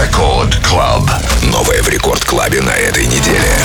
Рекорд Клаб. Новое в Рекорд Клабе на этой неделе.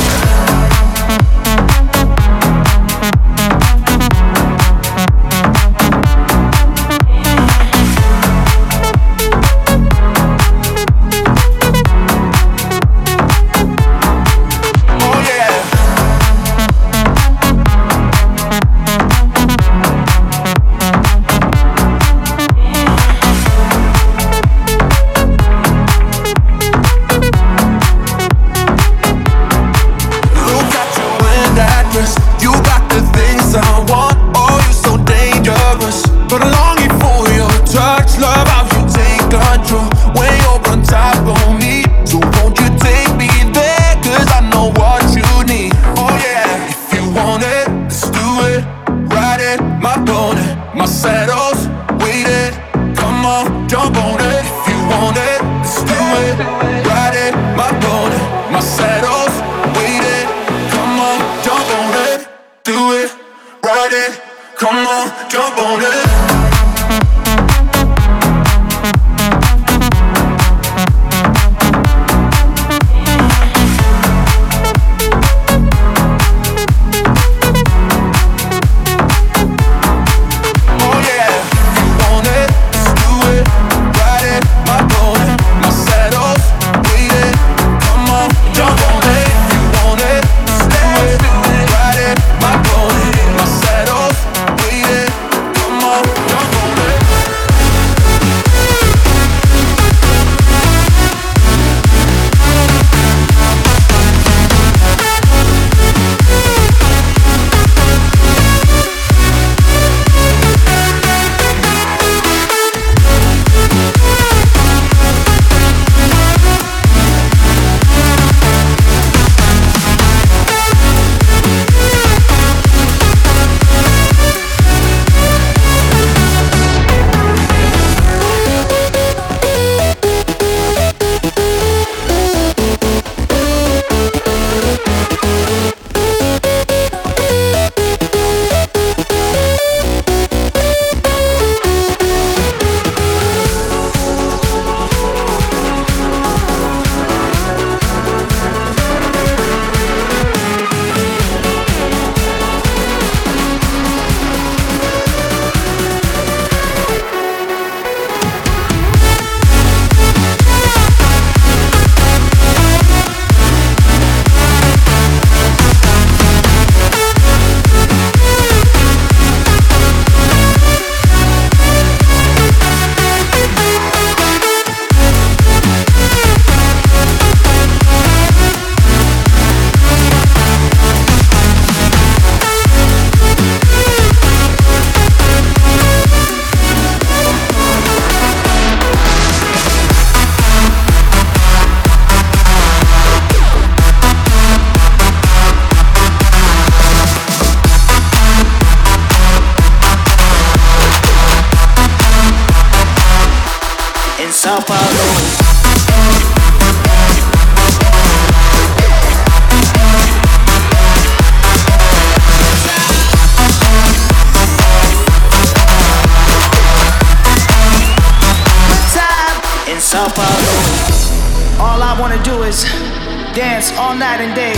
dance all night and day.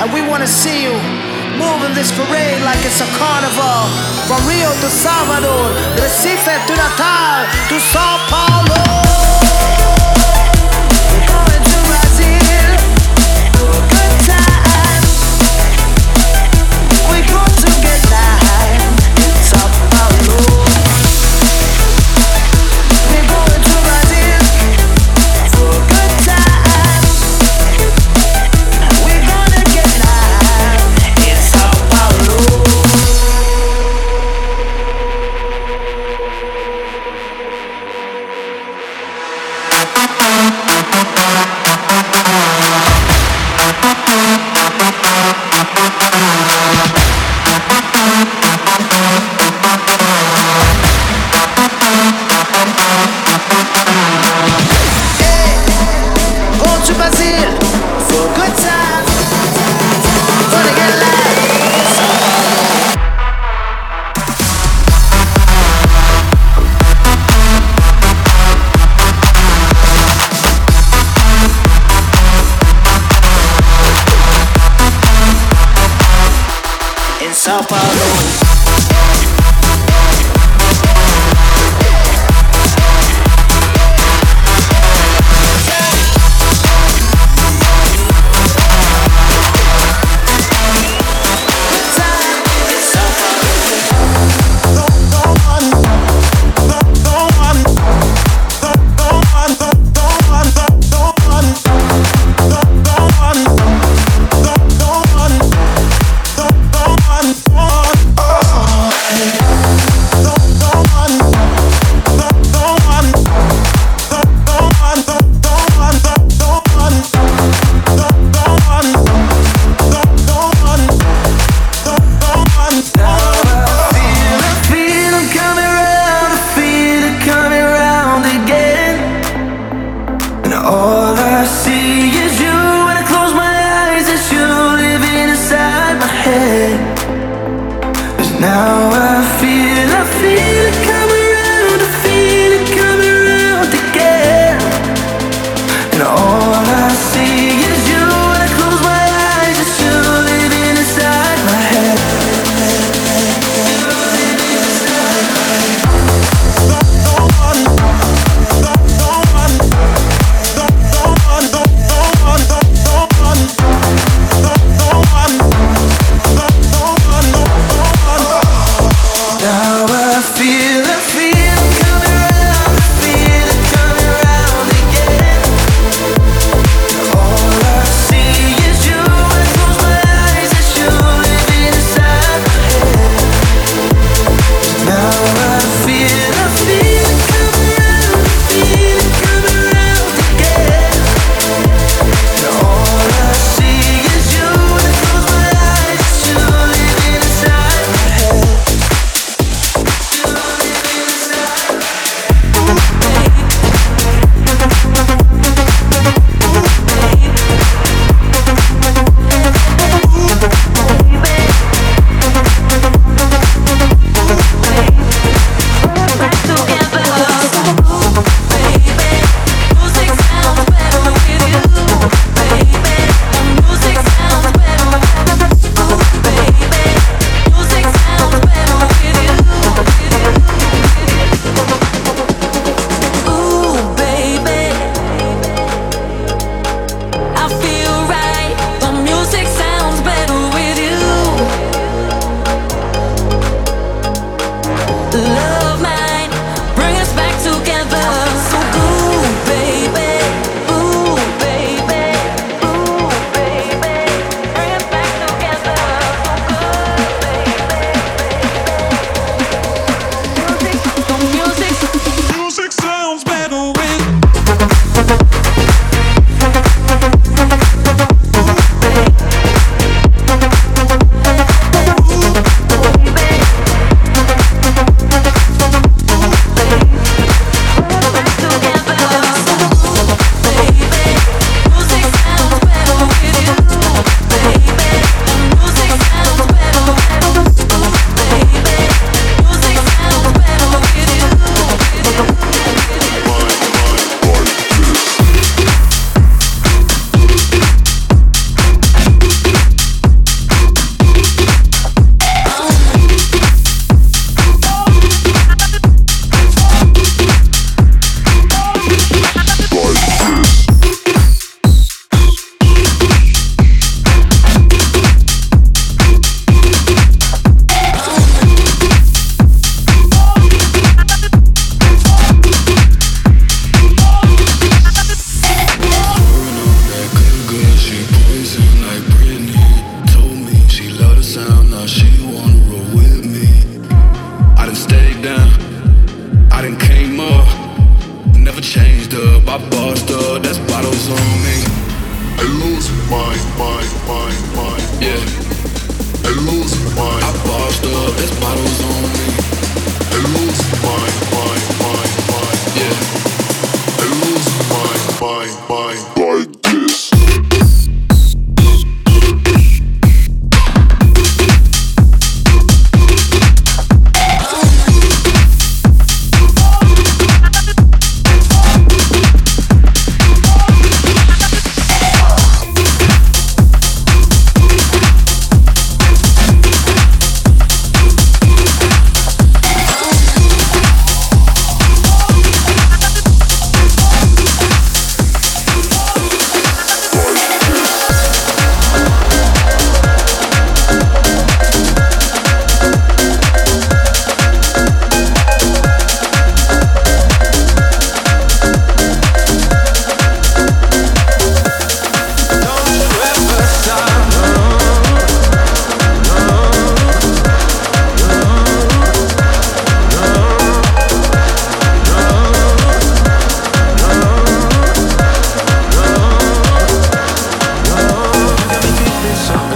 And we wanna see you moving this parade like it's a carnival. From Rio to Salvador, Recife to Natal to Sao Paulo.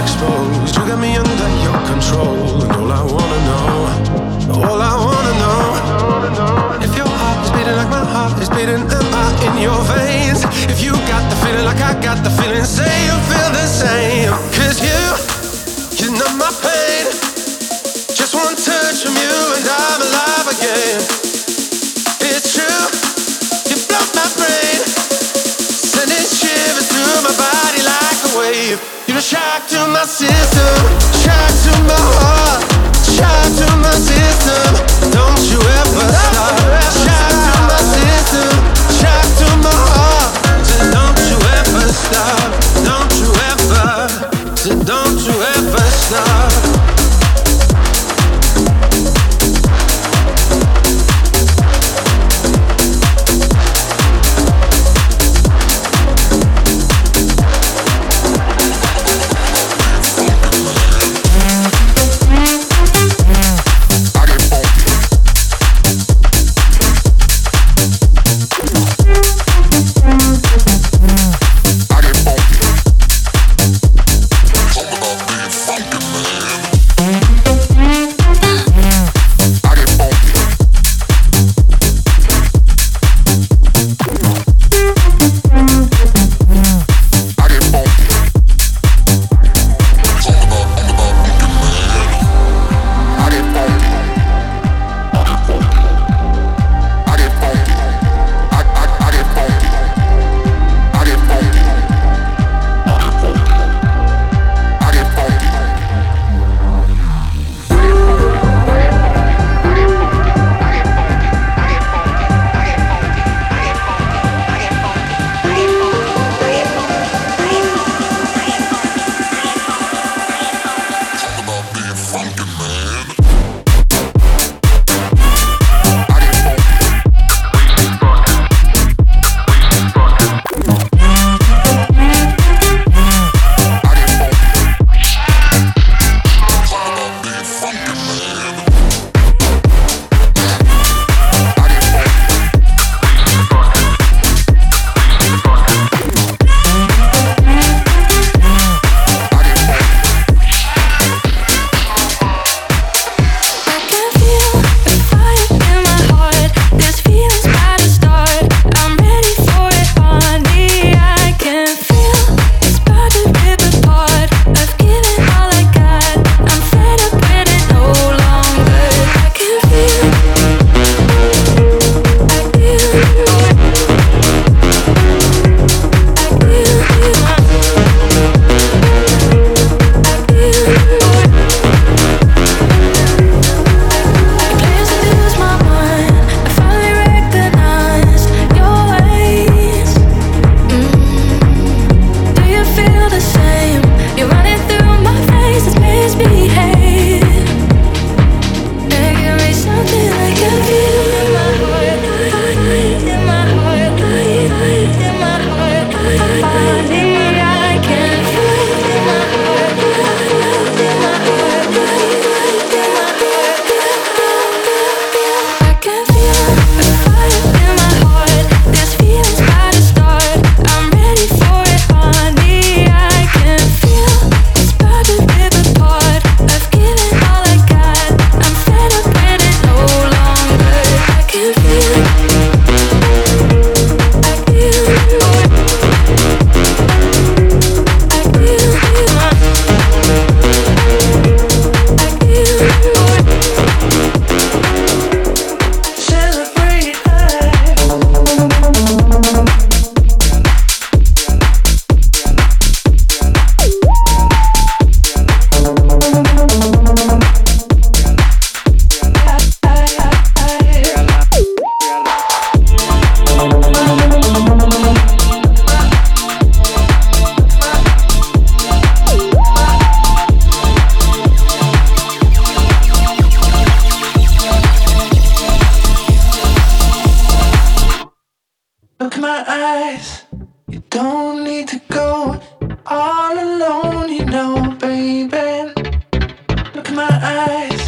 exposed. You got me under your control, and all I wanna know, all I wanna know, if your heart is beating like my heart is beating, am I in your veins? If you got the feeling like I got the feeling, say you. a shock to my system. Look in my eyes. You don't need to go all alone, you know, baby. Look in my eyes.